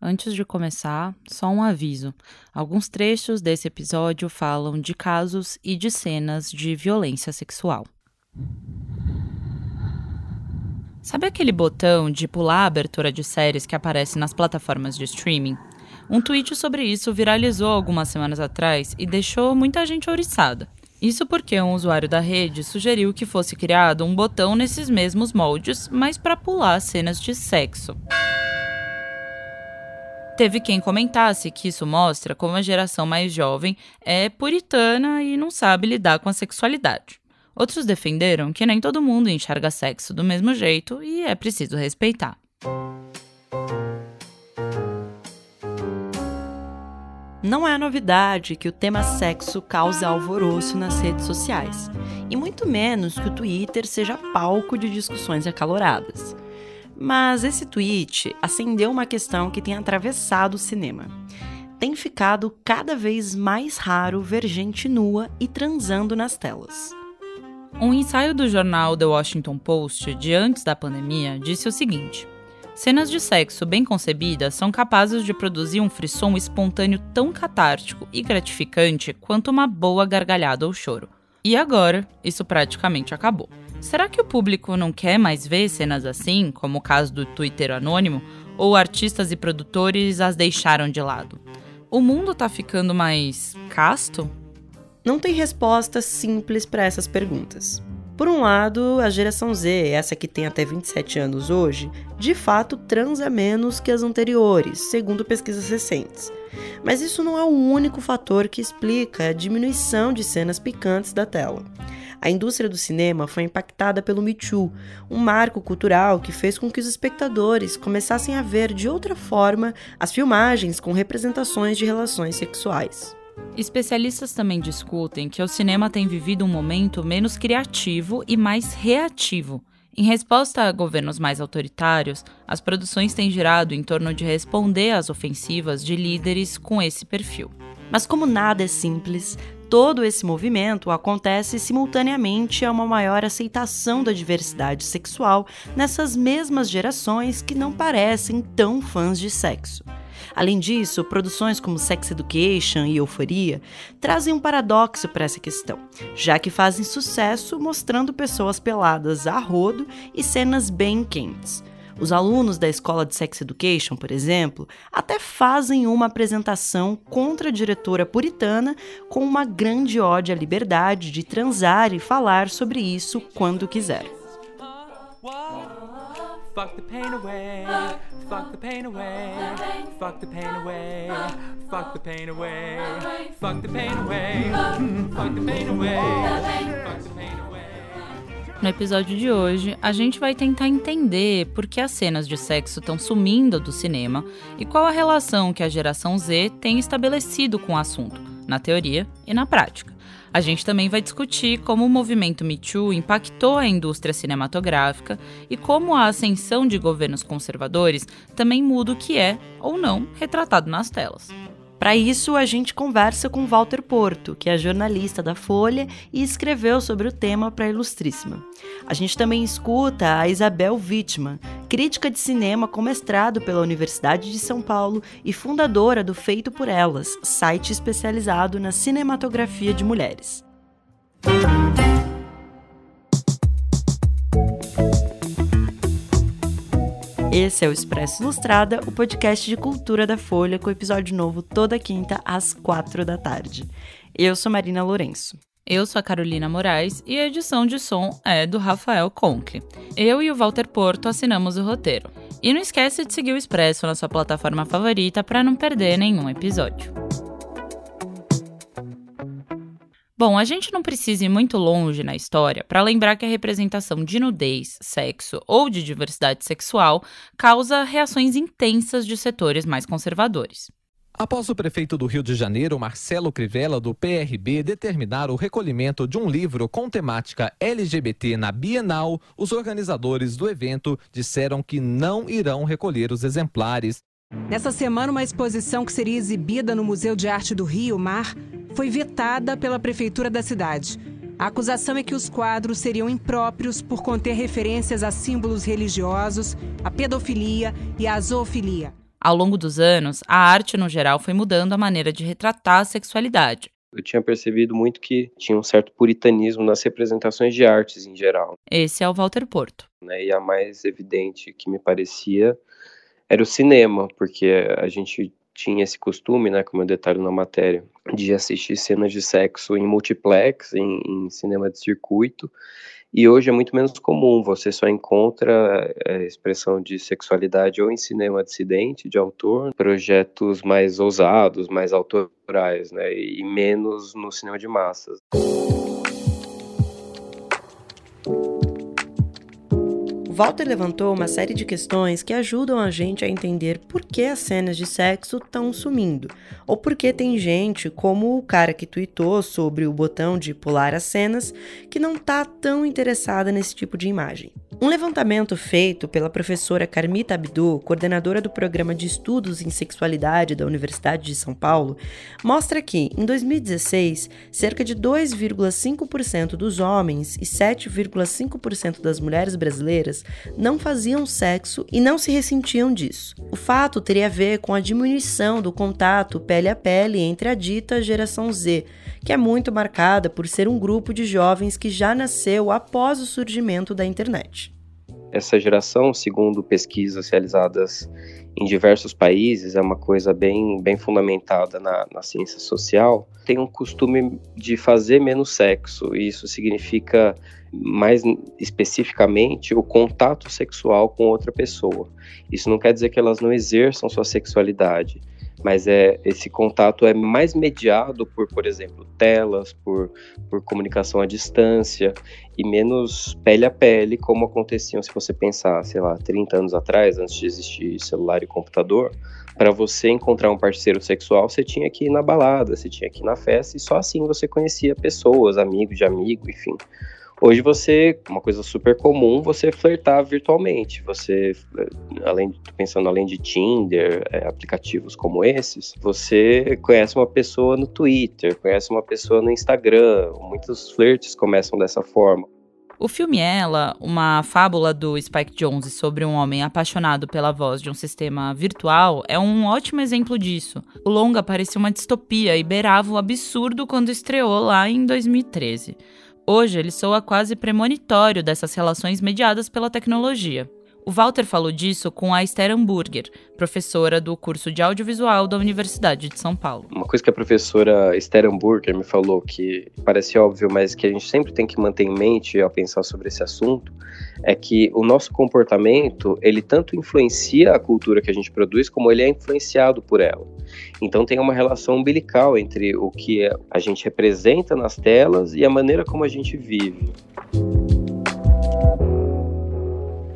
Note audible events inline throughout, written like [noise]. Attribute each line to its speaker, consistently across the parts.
Speaker 1: Antes de começar, só um aviso. Alguns trechos desse episódio falam de casos e de cenas de violência sexual. Sabe aquele botão de pular a abertura de séries que aparece nas plataformas de streaming? Um tweet sobre isso viralizou algumas semanas atrás e deixou muita gente ouriçada. Isso porque um usuário da rede sugeriu que fosse criado um botão nesses mesmos moldes, mas para pular cenas de sexo. Teve quem comentasse que isso mostra como a geração mais jovem é puritana e não sabe lidar com a sexualidade. Outros defenderam que nem todo mundo enxerga sexo do mesmo jeito e é preciso respeitar.
Speaker 2: Não é novidade que o tema sexo cause alvoroço nas redes sociais, e muito menos que o Twitter seja palco de discussões acaloradas. Mas esse tweet acendeu uma questão que tem atravessado o cinema. Tem ficado cada vez mais raro ver gente nua e transando nas telas.
Speaker 1: Um ensaio do jornal The Washington Post de antes da pandemia disse o seguinte: Cenas de sexo bem concebidas são capazes de produzir um frisson espontâneo tão catártico e gratificante quanto uma boa gargalhada ou choro. E agora, isso praticamente acabou. Será que o público não quer mais ver cenas assim, como o caso do Twitter anônimo, ou artistas e produtores as deixaram de lado? O mundo tá ficando mais casto?
Speaker 2: Não tem resposta simples para essas perguntas. Por um lado, a geração Z, essa que tem até 27 anos hoje, de fato transa menos que as anteriores, segundo pesquisas recentes. Mas isso não é o único fator que explica a diminuição de cenas picantes da tela. A indústria do cinema foi impactada pelo Me Too, um marco cultural que fez com que os espectadores começassem a ver de outra forma as filmagens com representações de relações sexuais.
Speaker 1: Especialistas também discutem que o cinema tem vivido um momento menos criativo e mais reativo. Em resposta a governos mais autoritários, as produções têm girado em torno de responder às ofensivas de líderes com esse perfil.
Speaker 2: Mas, como nada é simples, todo esse movimento acontece simultaneamente a uma maior aceitação da diversidade sexual nessas mesmas gerações que não parecem tão fãs de sexo. Além disso, produções como Sex Education e Euforia trazem um paradoxo para essa questão, já que fazem sucesso mostrando pessoas peladas a rodo e cenas bem quentes. Os alunos da escola de Sex Education, por exemplo, até fazem uma apresentação contra a diretora puritana com uma grande ódio à liberdade de transar e falar sobre isso quando quiser. Fuck the pain away, fuck the pain away, fuck the pain away, fuck the pain away, fuck the pain away, fuck the pain away, fuck the pain away. No episódio de hoje, a gente vai tentar entender por que as cenas de sexo estão sumindo do cinema e qual a relação que a geração Z tem estabelecido com o assunto, na teoria e na prática. A gente também vai discutir como o movimento Me Too impactou a indústria cinematográfica e como a ascensão de governos conservadores também muda o que é, ou não, retratado nas telas. Para isso, a gente conversa com Walter Porto, que é jornalista da Folha e escreveu sobre o tema para a Ilustríssima. A gente também escuta a Isabel Wittmann, crítica de cinema com mestrado pela Universidade de São Paulo e fundadora do Feito por Elas, site especializado na cinematografia de mulheres. Esse é o Expresso Ilustrada, o podcast de cultura da Folha, com episódio novo toda quinta às quatro da tarde. Eu sou Marina Lourenço.
Speaker 1: Eu sou a Carolina Moraes e a edição de som é do Rafael Conkle. Eu e o Walter Porto assinamos o roteiro. E não esquece de seguir o Expresso na sua plataforma favorita para não perder nenhum episódio. Bom, a gente não precisa ir muito longe na história para lembrar que a representação de nudez, sexo ou de diversidade sexual causa reações intensas de setores mais conservadores.
Speaker 3: Após o prefeito do Rio de Janeiro, Marcelo Crivella, do PRB, determinar o recolhimento de um livro com temática LGBT na Bienal, os organizadores do evento disseram que não irão recolher os exemplares.
Speaker 4: Nessa semana, uma exposição que seria exibida no Museu de Arte do Rio Mar foi vetada pela prefeitura da cidade. A acusação é que os quadros seriam impróprios por conter referências a símbolos religiosos, a pedofilia e a zoofilia.
Speaker 1: Ao longo dos anos, a arte no geral foi mudando a maneira de retratar a sexualidade.
Speaker 5: Eu tinha percebido muito que tinha um certo puritanismo nas representações de artes em geral.
Speaker 1: Esse é o Walter Porto.
Speaker 5: Né? E a mais evidente que me parecia era o cinema, porque a gente tinha esse costume, né, como eu detalho na matéria, de assistir cenas de sexo em multiplex, em, em cinema de circuito, e hoje é muito menos comum, você só encontra é, expressão de sexualidade ou em cinema dissidente, de autor, projetos mais ousados, mais autorais, né, e menos no cinema de massas.
Speaker 2: Walter levantou uma série de questões que ajudam a gente a entender por que as cenas de sexo estão sumindo, ou por que tem gente, como o cara que tweetou sobre o botão de pular as cenas, que não tá tão interessada nesse tipo de imagem. Um levantamento feito pela professora Carmita Abdu, coordenadora do programa de estudos em sexualidade da Universidade de São Paulo, mostra que, em 2016, cerca de 2,5% dos homens e 7,5% das mulheres brasileiras não faziam sexo e não se ressentiam disso. O fato teria a ver com a diminuição do contato pele a pele entre a dita geração Z, que é muito marcada por ser um grupo de jovens que já nasceu após o surgimento da internet.
Speaker 5: Essa geração, segundo pesquisas realizadas em diversos países, é uma coisa bem, bem fundamentada na, na ciência social, tem um costume de fazer menos sexo, e isso significa mais especificamente o contato sexual com outra pessoa. Isso não quer dizer que elas não exerçam sua sexualidade, mas é esse contato é mais mediado por, por exemplo, telas, por, por comunicação à distância e menos pele a pele, como aconteciam se você pensar, sei lá, 30 anos atrás, antes de existir celular e computador, para você encontrar um parceiro sexual, você tinha que ir na balada, você tinha que ir na festa e só assim você conhecia pessoas, amigos de amigo, enfim. Hoje você, uma coisa super comum, você flertar virtualmente. Você, além pensando além de Tinder, é, aplicativos como esses, você conhece uma pessoa no Twitter, conhece uma pessoa no Instagram. Muitos flertes começam dessa forma.
Speaker 1: O filme Ela, uma fábula do Spike Jonze sobre um homem apaixonado pela voz de um sistema virtual, é um ótimo exemplo disso. O longa parecia uma distopia e beirava o absurdo quando estreou lá em 2013. Hoje ele soa quase premonitório dessas relações mediadas pela tecnologia. O Walter falou disso com a Esther Hamburger, professora do curso de audiovisual da Universidade de São Paulo.
Speaker 5: Uma coisa que a professora Esther Hamburger me falou que parece óbvio, mas que a gente sempre tem que manter em mente ao pensar sobre esse assunto, é que o nosso comportamento, ele tanto influencia a cultura que a gente produz, como ele é influenciado por ela. Então tem uma relação umbilical entre o que a gente representa nas telas e a maneira como a gente vive.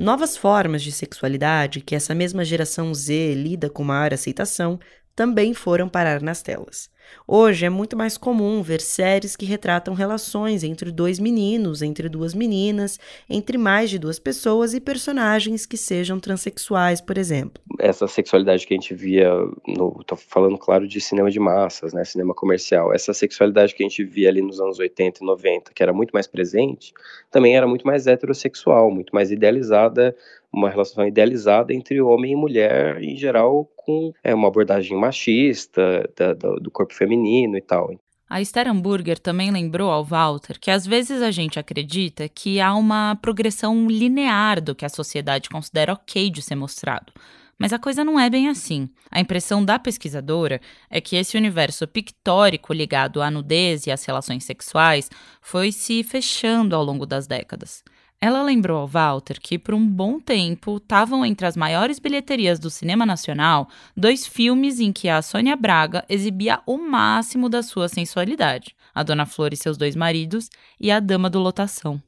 Speaker 2: Novas formas de sexualidade que essa mesma geração Z lida com maior aceitação também foram parar nas telas. Hoje é muito mais comum ver séries que retratam relações entre dois meninos, entre duas meninas, entre mais de duas pessoas e personagens que sejam transexuais, por exemplo.
Speaker 5: Essa sexualidade que a gente via, no, tô falando claro de cinema de massas, né, cinema comercial, essa sexualidade que a gente via ali nos anos 80 e 90, que era muito mais presente, também era muito mais heterossexual, muito mais idealizada uma relação idealizada entre homem e mulher, em geral, com é, uma abordagem machista da, da, do corpo feminino e tal.
Speaker 1: A Esther Hamburger também lembrou ao Walter que às vezes a gente acredita que há uma progressão linear do que a sociedade considera ok de ser mostrado. Mas a coisa não é bem assim. A impressão da pesquisadora é que esse universo pictórico ligado à nudez e às relações sexuais foi se fechando ao longo das décadas. Ela lembrou ao Walter que, por um bom tempo, estavam entre as maiores bilheterias do cinema nacional dois filmes em que a Sônia Braga exibia o máximo da sua sensualidade: A Dona Flor e seus dois maridos e A Dama do Lotação.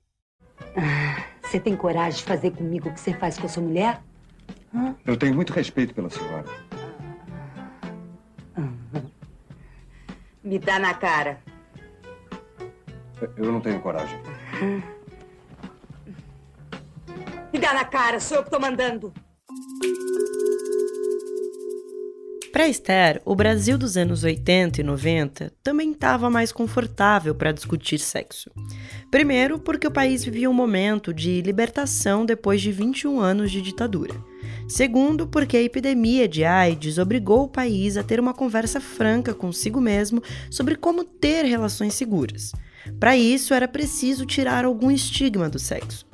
Speaker 6: Ah, você tem coragem de fazer comigo o que você faz com a sua mulher?
Speaker 7: Hã? Eu tenho muito respeito pela senhora.
Speaker 6: Me dá na cara.
Speaker 7: Eu não tenho coragem.
Speaker 6: Me dá na cara, sou eu que tô mandando.
Speaker 2: Para Esther, o Brasil dos anos 80 e 90 também estava mais confortável para discutir sexo. Primeiro, porque o país vivia um momento de libertação depois de 21 anos de ditadura. Segundo, porque a epidemia de AIDS obrigou o país a ter uma conversa franca consigo mesmo sobre como ter relações seguras. Para isso, era preciso tirar algum estigma do sexo.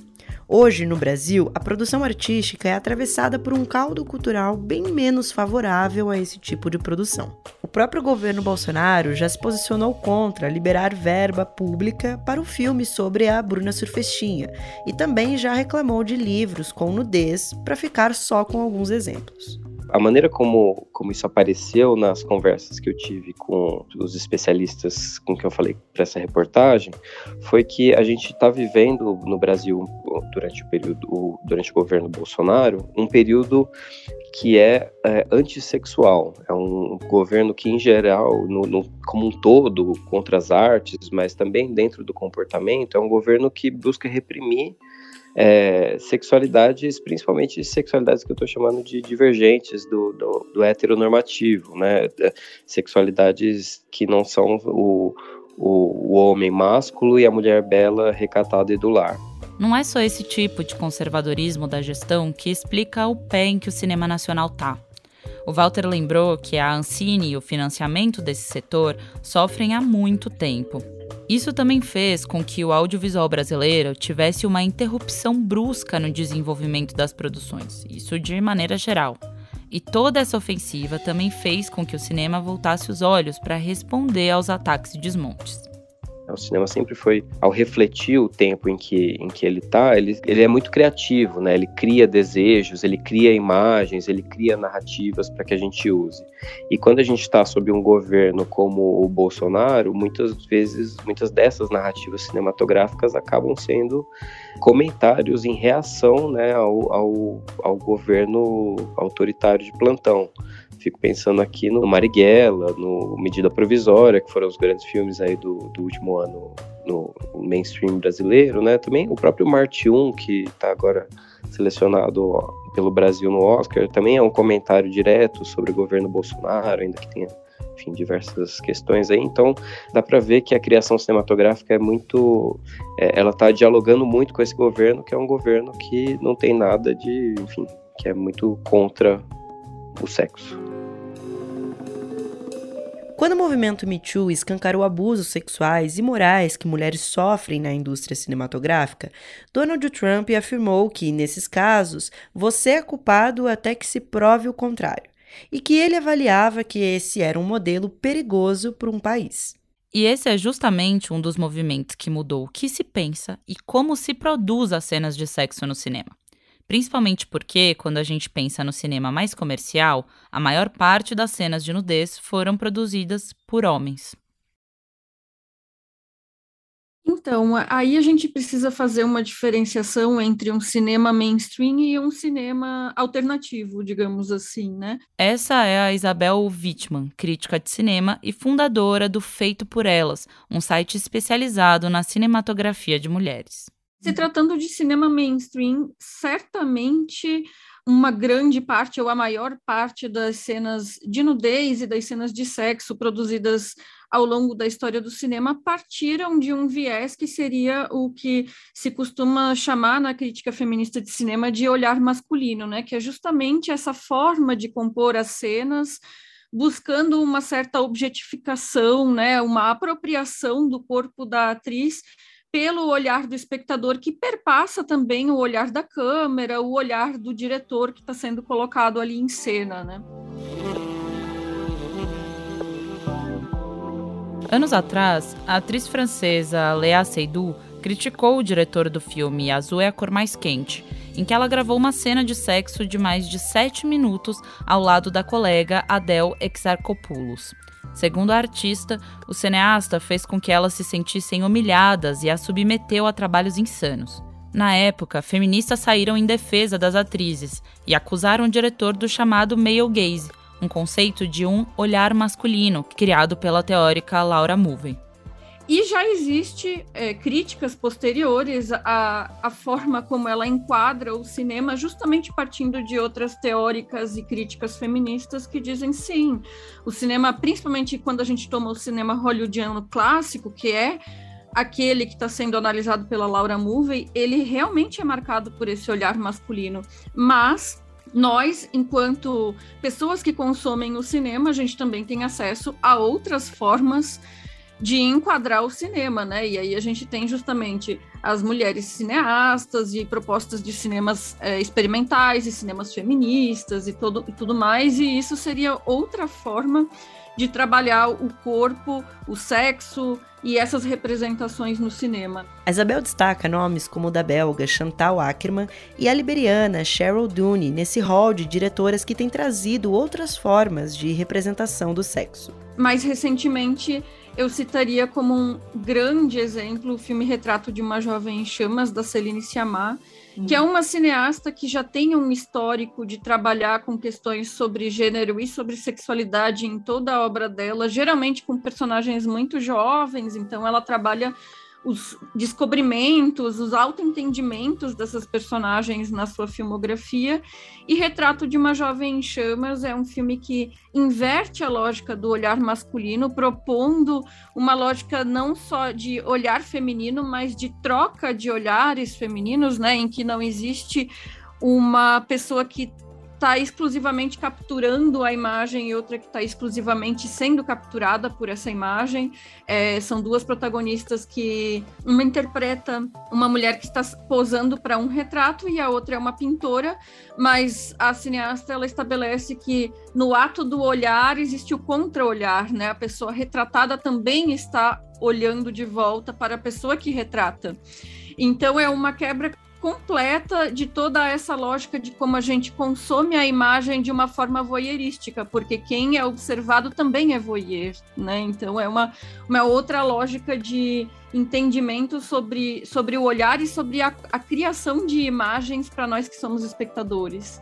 Speaker 2: Hoje, no Brasil, a produção artística é atravessada por um caldo cultural bem menos favorável a esse tipo de produção. O próprio governo Bolsonaro já se posicionou contra liberar verba pública para o filme sobre a Bruna Surfestinha e também já reclamou de livros com nudez para ficar só com alguns exemplos
Speaker 5: a maneira como, como isso apareceu nas conversas que eu tive com os especialistas com que eu falei para essa reportagem foi que a gente está vivendo no Brasil durante o período durante o governo Bolsonaro um período que é, é antissexual. É um governo que em geral no, no, como um todo contra as artes mas também dentro do comportamento é um governo que busca reprimir é, sexualidades, principalmente sexualidades que eu estou chamando de divergentes do, do, do, heteronormativo, né? Sexualidades que não são o, o, o homem másculo e a mulher bela recatada e do lar.
Speaker 1: Não é só esse tipo de conservadorismo da gestão que explica o pé em que o cinema nacional tá. O Walter lembrou que a Ancine e o financiamento desse setor sofrem há muito tempo. Isso também fez com que o audiovisual brasileiro tivesse uma interrupção brusca no desenvolvimento das produções, isso de maneira geral. E toda essa ofensiva também fez com que o cinema voltasse os olhos para responder aos ataques e desmontes.
Speaker 5: O cinema sempre foi, ao refletir o tempo em que, em que ele está, ele, ele é muito criativo, né? Ele cria desejos, ele cria imagens, ele cria narrativas para que a gente use. E quando a gente está sob um governo como o Bolsonaro, muitas vezes, muitas dessas narrativas cinematográficas acabam sendo comentários em reação né, ao, ao, ao governo autoritário de plantão. Fico pensando aqui no Marighella, no Medida Provisória, que foram os grandes filmes aí do, do último ano no mainstream brasileiro, né? Também o próprio Marte 1, que está agora selecionado pelo Brasil no Oscar, também é um comentário direto sobre o governo Bolsonaro, ainda que tenha enfim, diversas questões aí. Então, dá para ver que a criação cinematográfica é muito. É, ela está dialogando muito com esse governo, que é um governo que não tem nada de. Enfim, que é muito contra o sexo.
Speaker 2: Quando o movimento Me Too escancarou abusos sexuais e morais que mulheres sofrem na indústria cinematográfica, Donald Trump afirmou que, nesses casos, você é culpado até que se prove o contrário, e que ele avaliava que esse era um modelo perigoso para um país.
Speaker 1: E esse é justamente um dos movimentos que mudou o que se pensa e como se produz as cenas de sexo no cinema. Principalmente porque, quando a gente pensa no cinema mais comercial, a maior parte das cenas de nudez foram produzidas por homens.
Speaker 8: Então, aí a gente precisa fazer uma diferenciação entre um cinema mainstream e um cinema alternativo, digamos assim, né?
Speaker 1: Essa é a Isabel Wittmann, crítica de cinema e fundadora do Feito por Elas, um site especializado na cinematografia de mulheres.
Speaker 8: Se tratando de cinema mainstream, certamente uma grande parte ou a maior parte das cenas de nudez e das cenas de sexo produzidas ao longo da história do cinema partiram de um viés que seria o que se costuma chamar na crítica feminista de cinema de olhar masculino, né? Que é justamente essa forma de compor as cenas buscando uma certa objetificação, né, uma apropriação do corpo da atriz pelo olhar do espectador, que perpassa também o olhar da câmera, o olhar do diretor que está sendo colocado ali em cena, né?
Speaker 1: Anos atrás, a atriz francesa Léa Seydoux criticou o diretor do filme Azul é a Cor Mais Quente, em que ela gravou uma cena de sexo de mais de sete minutos ao lado da colega Adele Exarchopoulos. Segundo a artista, o cineasta fez com que elas se sentissem humilhadas e as submeteu a trabalhos insanos. Na época, feministas saíram em defesa das atrizes e acusaram o diretor do chamado male gaze, um conceito de um olhar masculino criado pela teórica Laura Mulvey.
Speaker 8: E já existe é, críticas posteriores à, à forma como ela enquadra o cinema, justamente partindo de outras teóricas e críticas feministas que dizem sim, o cinema, principalmente quando a gente toma o cinema hollywoodiano clássico, que é aquele que está sendo analisado pela Laura Mulvey, ele realmente é marcado por esse olhar masculino, mas nós, enquanto pessoas que consomem o cinema, a gente também tem acesso a outras formas de enquadrar o cinema, né? E aí a gente tem justamente as mulheres cineastas e propostas de cinemas é, experimentais e cinemas feministas e, todo, e tudo mais, e isso seria outra forma de trabalhar o corpo, o sexo e essas representações no cinema.
Speaker 2: A Isabel destaca nomes como o da belga Chantal Ackerman e a liberiana Cheryl Dooney nesse hall de diretoras que têm trazido outras formas de representação do sexo.
Speaker 8: Mais recentemente, eu citaria como um grande exemplo o filme Retrato de uma Jovem em Chamas, da Celine Sciamma, uhum. que é uma cineasta que já tem um histórico de trabalhar com questões sobre gênero e sobre sexualidade em toda a obra dela, geralmente com personagens muito jovens, então ela trabalha os descobrimentos, os autoentendimentos dessas personagens na sua filmografia. E Retrato de uma Jovem em Chamas é um filme que inverte a lógica do olhar masculino, propondo uma lógica não só de olhar feminino, mas de troca de olhares femininos, né, em que não existe uma pessoa que está exclusivamente capturando a imagem e outra que está exclusivamente sendo capturada por essa imagem. É, são duas protagonistas que uma interpreta uma mulher que está posando para um retrato e a outra é uma pintora, mas a cineasta ela estabelece que no ato do olhar existe o contra-olhar, né? A pessoa retratada também está olhando de volta para a pessoa que retrata. Então é uma quebra completa de toda essa lógica de como a gente consome a imagem de uma forma voyeurística, porque quem é observado também é voyeur, né? Então é uma, uma outra lógica de entendimento sobre, sobre o olhar e sobre a, a criação de imagens para nós que somos espectadores.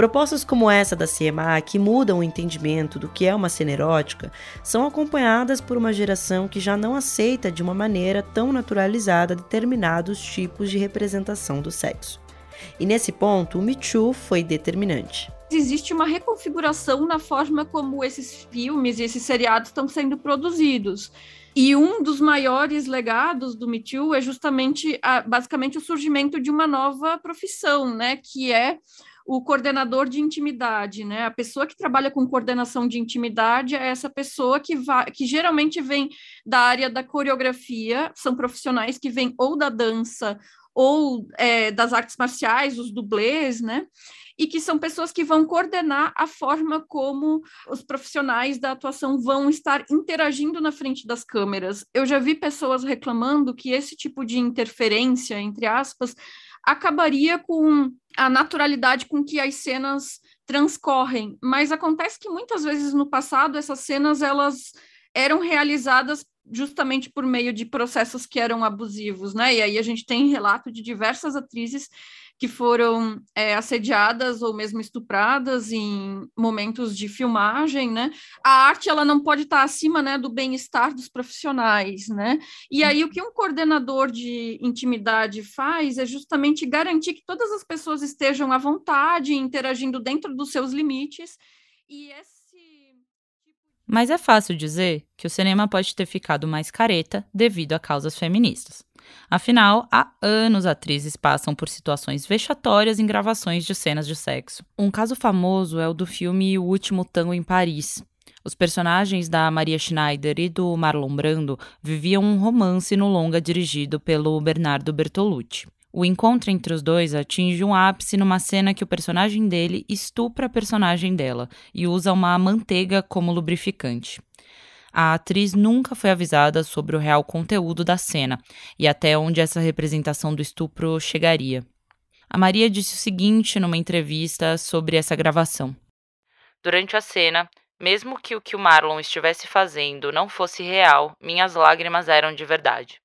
Speaker 2: Propostas como essa da CMA, que mudam o entendimento do que é uma cena erótica, são acompanhadas por uma geração que já não aceita de uma maneira tão naturalizada determinados tipos de representação do sexo. E nesse ponto, o Me Too foi determinante.
Speaker 8: Existe uma reconfiguração na forma como esses filmes e esses seriados estão sendo produzidos. E um dos maiores legados do Me Too é justamente, a, basicamente, o surgimento de uma nova profissão, né, que é o coordenador de intimidade, né? A pessoa que trabalha com coordenação de intimidade é essa pessoa que, vai, que geralmente vem da área da coreografia, são profissionais que vêm ou da dança ou é, das artes marciais, os dublês, né? E que são pessoas que vão coordenar a forma como os profissionais da atuação vão estar interagindo na frente das câmeras. Eu já vi pessoas reclamando que esse tipo de interferência, entre aspas, acabaria com a naturalidade com que as cenas transcorrem, mas acontece que muitas vezes no passado essas cenas elas eram realizadas justamente por meio de processos que eram abusivos, né? E aí a gente tem relato de diversas atrizes que foram é, assediadas ou mesmo estupradas em momentos de filmagem, né? A arte ela não pode estar acima, né, do bem-estar dos profissionais, né? E aí o que um coordenador de intimidade faz é justamente garantir que todas as pessoas estejam à vontade, interagindo dentro dos seus limites. E esse
Speaker 1: mas é fácil dizer que o cinema pode ter ficado mais careta devido a causas feministas. Afinal, há anos atrizes passam por situações vexatórias em gravações de cenas de sexo. Um caso famoso é o do filme O Último Tango em Paris. Os personagens da Maria Schneider e do Marlon Brando viviam um romance no longa dirigido pelo Bernardo Bertolucci. O encontro entre os dois atinge um ápice numa cena que o personagem dele estupra a personagem dela e usa uma manteiga como lubrificante. A atriz nunca foi avisada sobre o real conteúdo da cena e até onde essa representação do estupro chegaria. A Maria disse o seguinte numa entrevista sobre essa gravação: Durante a cena, mesmo que o que o Marlon estivesse fazendo não fosse real, minhas lágrimas eram de verdade.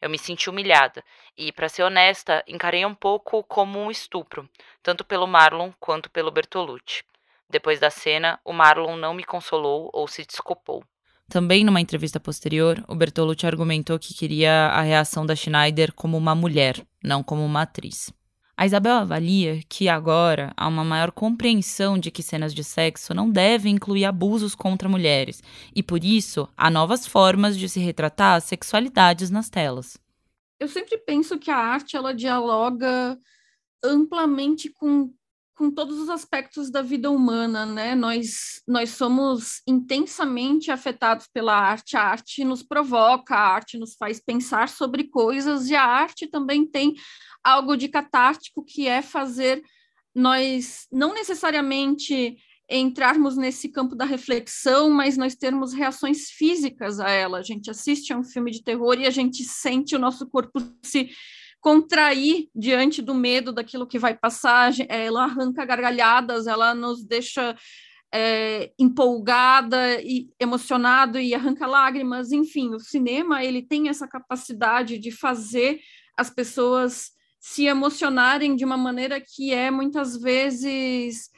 Speaker 1: Eu me senti humilhada e, para ser honesta, encarei um pouco como um estupro, tanto pelo Marlon quanto pelo Bertolucci. Depois da cena, o Marlon não me consolou ou se desculpou. Também numa entrevista posterior, o Bertolucci argumentou que queria a reação da Schneider como uma mulher, não como uma atriz. A Isabel avalia que agora há uma maior compreensão de que cenas de sexo não devem incluir abusos contra mulheres, e por isso há novas formas de se retratar as sexualidades nas telas.
Speaker 8: Eu sempre penso que a arte ela dialoga amplamente com com todos os aspectos da vida humana, né? Nós, nós somos intensamente afetados pela arte, a arte nos provoca, a arte nos faz pensar sobre coisas, e a arte também tem algo de catártico que é fazer nós não necessariamente entrarmos nesse campo da reflexão, mas nós termos reações físicas a ela. A gente assiste a um filme de terror e a gente sente o nosso corpo se contrair diante do medo daquilo que vai passar. Ela arranca gargalhadas, ela nos deixa é, empolgada e emocionado e arranca lágrimas. Enfim, o cinema ele tem essa capacidade de fazer as pessoas se emocionarem de uma maneira que é muitas vezes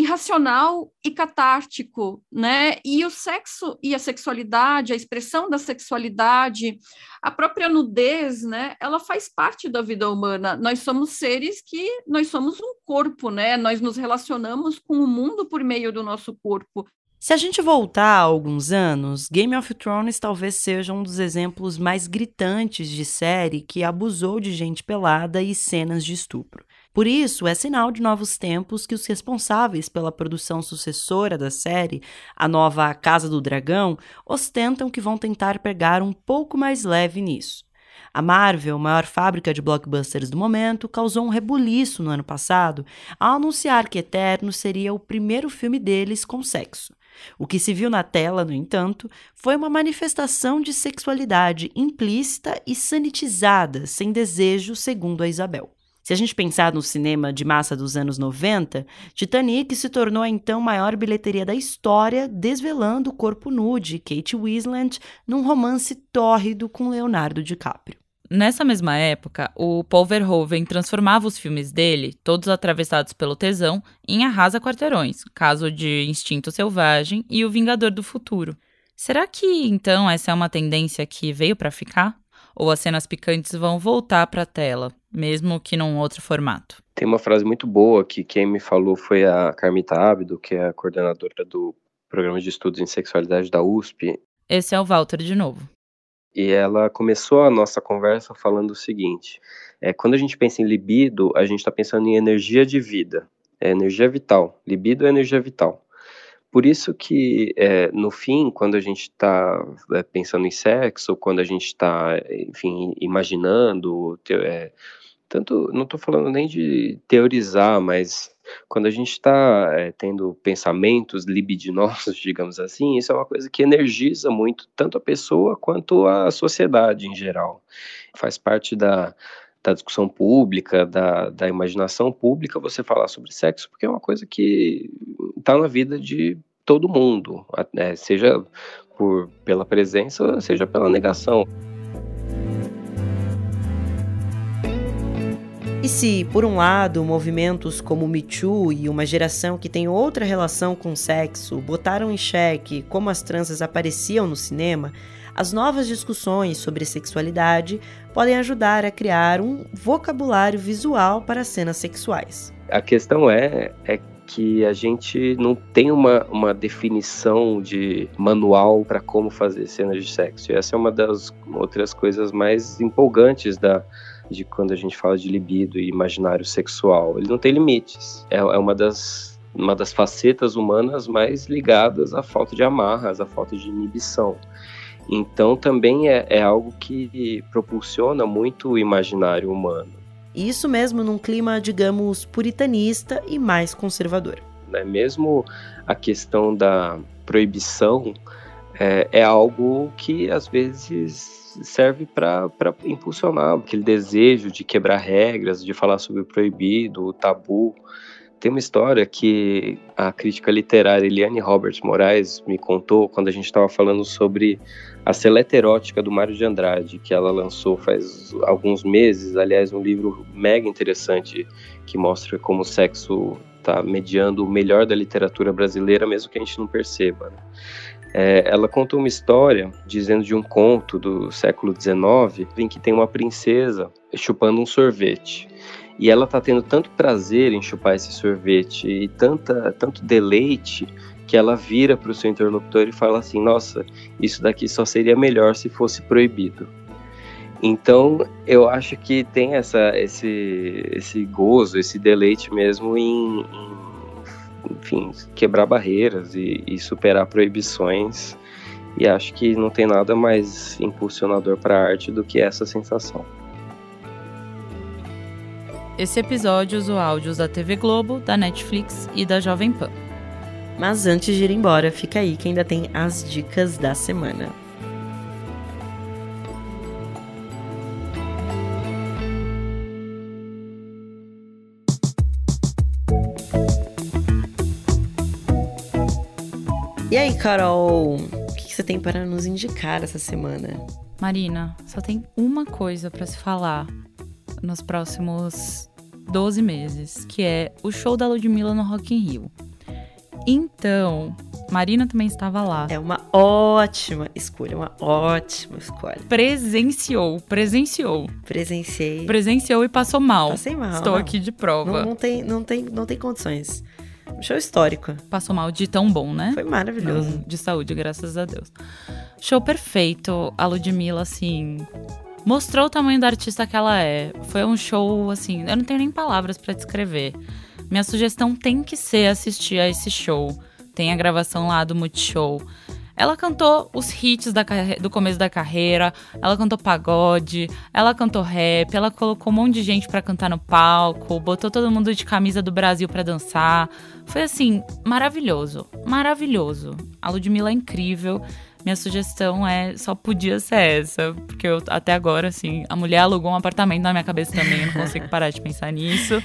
Speaker 8: irracional e catártico, né? E o sexo e a sexualidade, a expressão da sexualidade, a própria nudez, né? Ela faz parte da vida humana. Nós somos seres que nós somos um corpo, né? Nós nos relacionamos com o mundo por meio do nosso corpo.
Speaker 2: Se a gente voltar a alguns anos, Game of Thrones talvez seja um dos exemplos mais gritantes de série que abusou de gente pelada e cenas de estupro. Por isso, é sinal de novos tempos que os responsáveis pela produção sucessora da série, a nova Casa do Dragão, ostentam que vão tentar pegar um pouco mais leve nisso. A Marvel, maior fábrica de blockbusters do momento, causou um rebuliço no ano passado ao anunciar que Eterno seria o primeiro filme deles com sexo. O que se viu na tela, no entanto, foi uma manifestação de sexualidade implícita e sanitizada, sem desejo, segundo a Isabel. Se a gente pensar no cinema de massa dos anos 90, Titanic se tornou a então maior bilheteria da história, desvelando o corpo nu de Kate Winslet num romance tórrido com Leonardo DiCaprio.
Speaker 1: Nessa mesma época, o Paul Verhoeven transformava os filmes dele, todos atravessados pelo tesão, em Arrasa Quarteirões, caso de Instinto Selvagem e O Vingador do Futuro. Será que então essa é uma tendência que veio para ficar? Ou as cenas picantes vão voltar para a tela? Mesmo que num outro formato.
Speaker 5: Tem uma frase muito boa que quem me falou foi a Carmita Ábido, que é a coordenadora do Programa de Estudos em Sexualidade da USP.
Speaker 1: Esse é o Walter de novo.
Speaker 5: E ela começou a nossa conversa falando o seguinte: é, quando a gente pensa em libido, a gente está pensando em energia de vida, é energia vital. Libido é energia vital. Por isso que, é, no fim, quando a gente está é, pensando em sexo, quando a gente está, enfim, imaginando, te, é, tanto, não estou falando nem de teorizar, mas quando a gente está é, tendo pensamentos libidinosos, [laughs] digamos assim, isso é uma coisa que energiza muito tanto a pessoa quanto a sociedade em geral. Faz parte da, da discussão pública, da, da imaginação pública, você falar sobre sexo, porque é uma coisa que está na vida de todo mundo, é, seja por, pela presença, seja pela negação.
Speaker 2: Se, por um lado, movimentos como o Me Too e uma geração que tem outra relação com o sexo botaram em xeque como as transas apareciam no cinema, as novas discussões sobre sexualidade podem ajudar a criar um vocabulário visual para cenas sexuais.
Speaker 5: A questão é, é que a gente não tem uma, uma definição de manual para como fazer cenas de sexo. Essa é uma das outras coisas mais empolgantes da, de quando a gente fala de libido e imaginário sexual. Ele não tem limites. É, é uma das uma das facetas humanas mais ligadas à falta de amarras, à falta de inibição. Então também é, é algo que propulsiona muito o imaginário humano.
Speaker 2: Isso mesmo num clima, digamos, puritanista e mais conservador.
Speaker 5: Né? Mesmo a questão da proibição é, é algo que às vezes serve para impulsionar aquele desejo de quebrar regras, de falar sobre o proibido, o tabu. Tem uma história que a crítica literária Eliane Roberts Moraes me contou quando a gente estava falando sobre a Seleta Erótica do Mário de Andrade, que ela lançou faz alguns meses. Aliás, um livro mega interessante que mostra como o sexo está mediando o melhor da literatura brasileira, mesmo que a gente não perceba. Né? É, ela conta uma história dizendo de um conto do século XIX em que tem uma princesa chupando um sorvete. E ela está tendo tanto prazer em chupar esse sorvete e tanta, tanto deleite que ela vira para o seu interlocutor e fala assim: Nossa, isso daqui só seria melhor se fosse proibido. Então, eu acho que tem essa, esse, esse gozo, esse deleite mesmo em, em enfim, quebrar barreiras e, e superar proibições. E acho que não tem nada mais impulsionador para a arte do que essa sensação.
Speaker 1: Esse episódio usou áudios da TV Globo, da Netflix e da Jovem Pan.
Speaker 2: Mas antes de ir embora, fica aí que ainda tem as dicas da semana. Carol, o que você tem para nos indicar essa semana?
Speaker 1: Marina, só tem uma coisa para se falar nos próximos 12 meses, que é o show da Ludmilla no Rock in Rio. Então, Marina também estava lá.
Speaker 2: É uma ótima escolha, uma ótima escolha.
Speaker 1: Presenciou, presenciou.
Speaker 2: Presenciei.
Speaker 1: Presenciou e passou mal.
Speaker 2: Passei mal.
Speaker 1: Estou
Speaker 2: não.
Speaker 1: aqui de prova.
Speaker 2: Não, não, tem, não, tem, não tem condições. Show histórico.
Speaker 1: Passou mal de tão bom, né?
Speaker 2: Foi maravilhoso.
Speaker 1: Não, de saúde, graças a Deus. Show perfeito. A Ludmilla, assim, mostrou o tamanho da artista que ela é. Foi um show, assim, eu não tenho nem palavras para descrever. Minha sugestão tem que ser assistir a esse show. Tem a gravação lá do Multishow. Ela cantou os hits da, do começo da carreira, ela cantou pagode, ela cantou rap, ela colocou um monte de gente para cantar no palco, botou todo mundo de camisa do Brasil para dançar. Foi assim, maravilhoso, maravilhoso. A Ludmilla é incrível. Minha sugestão é só podia ser essa, porque eu até agora assim, a mulher alugou um apartamento na minha cabeça também, eu não consigo parar de pensar nisso.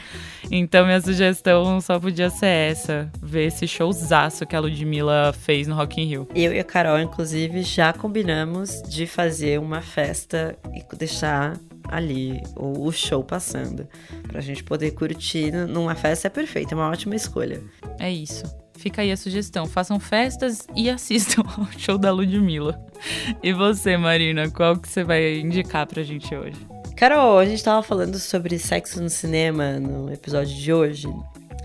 Speaker 1: Então minha sugestão só podia ser essa, ver esse showzaço que a Ludmilla fez no Rock in Rio.
Speaker 2: Eu e a Carol inclusive já combinamos de fazer uma festa e deixar ali o show passando, pra gente poder curtir numa festa é perfeito, é uma ótima escolha.
Speaker 1: É isso. Fica aí a sugestão. Façam festas e [laughs] assistam ao show da Ludmilla. E você, Marina, qual que você vai indicar pra gente hoje?
Speaker 2: Carol, a gente tava falando sobre sexo no cinema no episódio de hoje.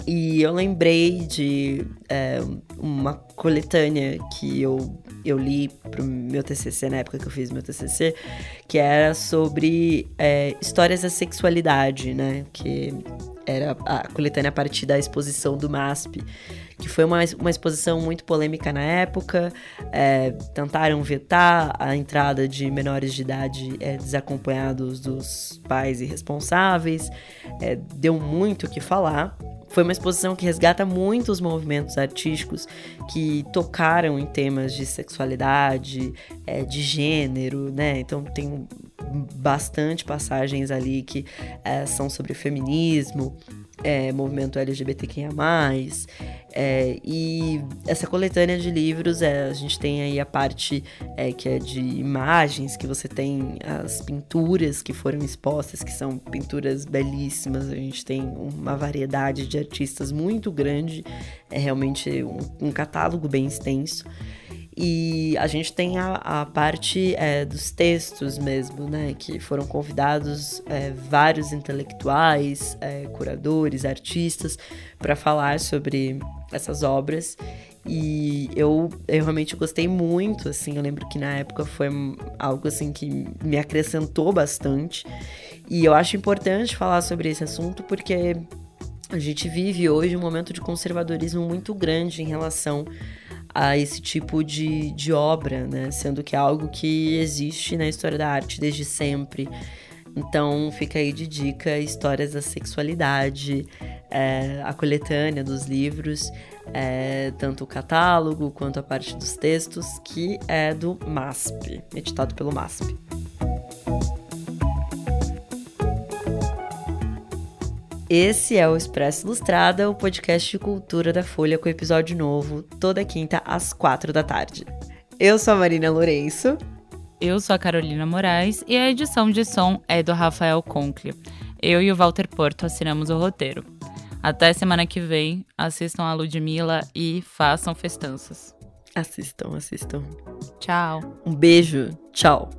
Speaker 2: E eu lembrei de é, uma coletânea que eu, eu li pro meu TCC, na época que eu fiz meu TCC, que era sobre é, histórias da sexualidade, né? Que era a coletânea a partir da exposição do MASP que foi uma, uma exposição muito polêmica na época. É, tentaram vetar a entrada de menores de idade é, desacompanhados dos pais irresponsáveis. É, deu muito o que falar. Foi uma exposição que resgata muitos movimentos artísticos que tocaram em temas de sexualidade, é, de gênero, né? Então tem bastante passagens ali que é, são sobre feminismo, é, movimento LGBTQIA+, é, e essa coletânea de livros, é, a gente tem aí a parte é, que é de imagens, que você tem as pinturas que foram expostas, que são pinturas belíssimas, a gente tem uma variedade de artistas muito grande, é realmente um, um catálogo bem extenso. E a gente tem a, a parte é, dos textos mesmo, né? Que foram convidados é, vários intelectuais, é, curadores, artistas, para falar sobre essas obras. E eu, eu realmente gostei muito, assim, eu lembro que na época foi algo assim que me acrescentou bastante. E eu acho importante falar sobre esse assunto porque a gente vive hoje um momento de conservadorismo muito grande em relação a esse tipo de, de obra, né? Sendo que é algo que existe na história da arte desde sempre. Então fica aí de dica histórias da sexualidade, é, a coletânea dos livros, é, tanto o catálogo quanto a parte dos textos, que é do MASP, editado pelo MASP. Esse é o Expresso Ilustrada, o podcast de cultura da Folha com episódio novo, toda quinta às quatro da tarde. Eu sou a Marina Lourenço.
Speaker 1: Eu sou a Carolina Moraes e a edição de som é do Rafael Conkle. Eu e o Walter Porto assinamos o roteiro. Até semana que vem, assistam a Ludmilla e façam festanças.
Speaker 2: Assistam, assistam.
Speaker 1: Tchau.
Speaker 2: Um beijo. Tchau.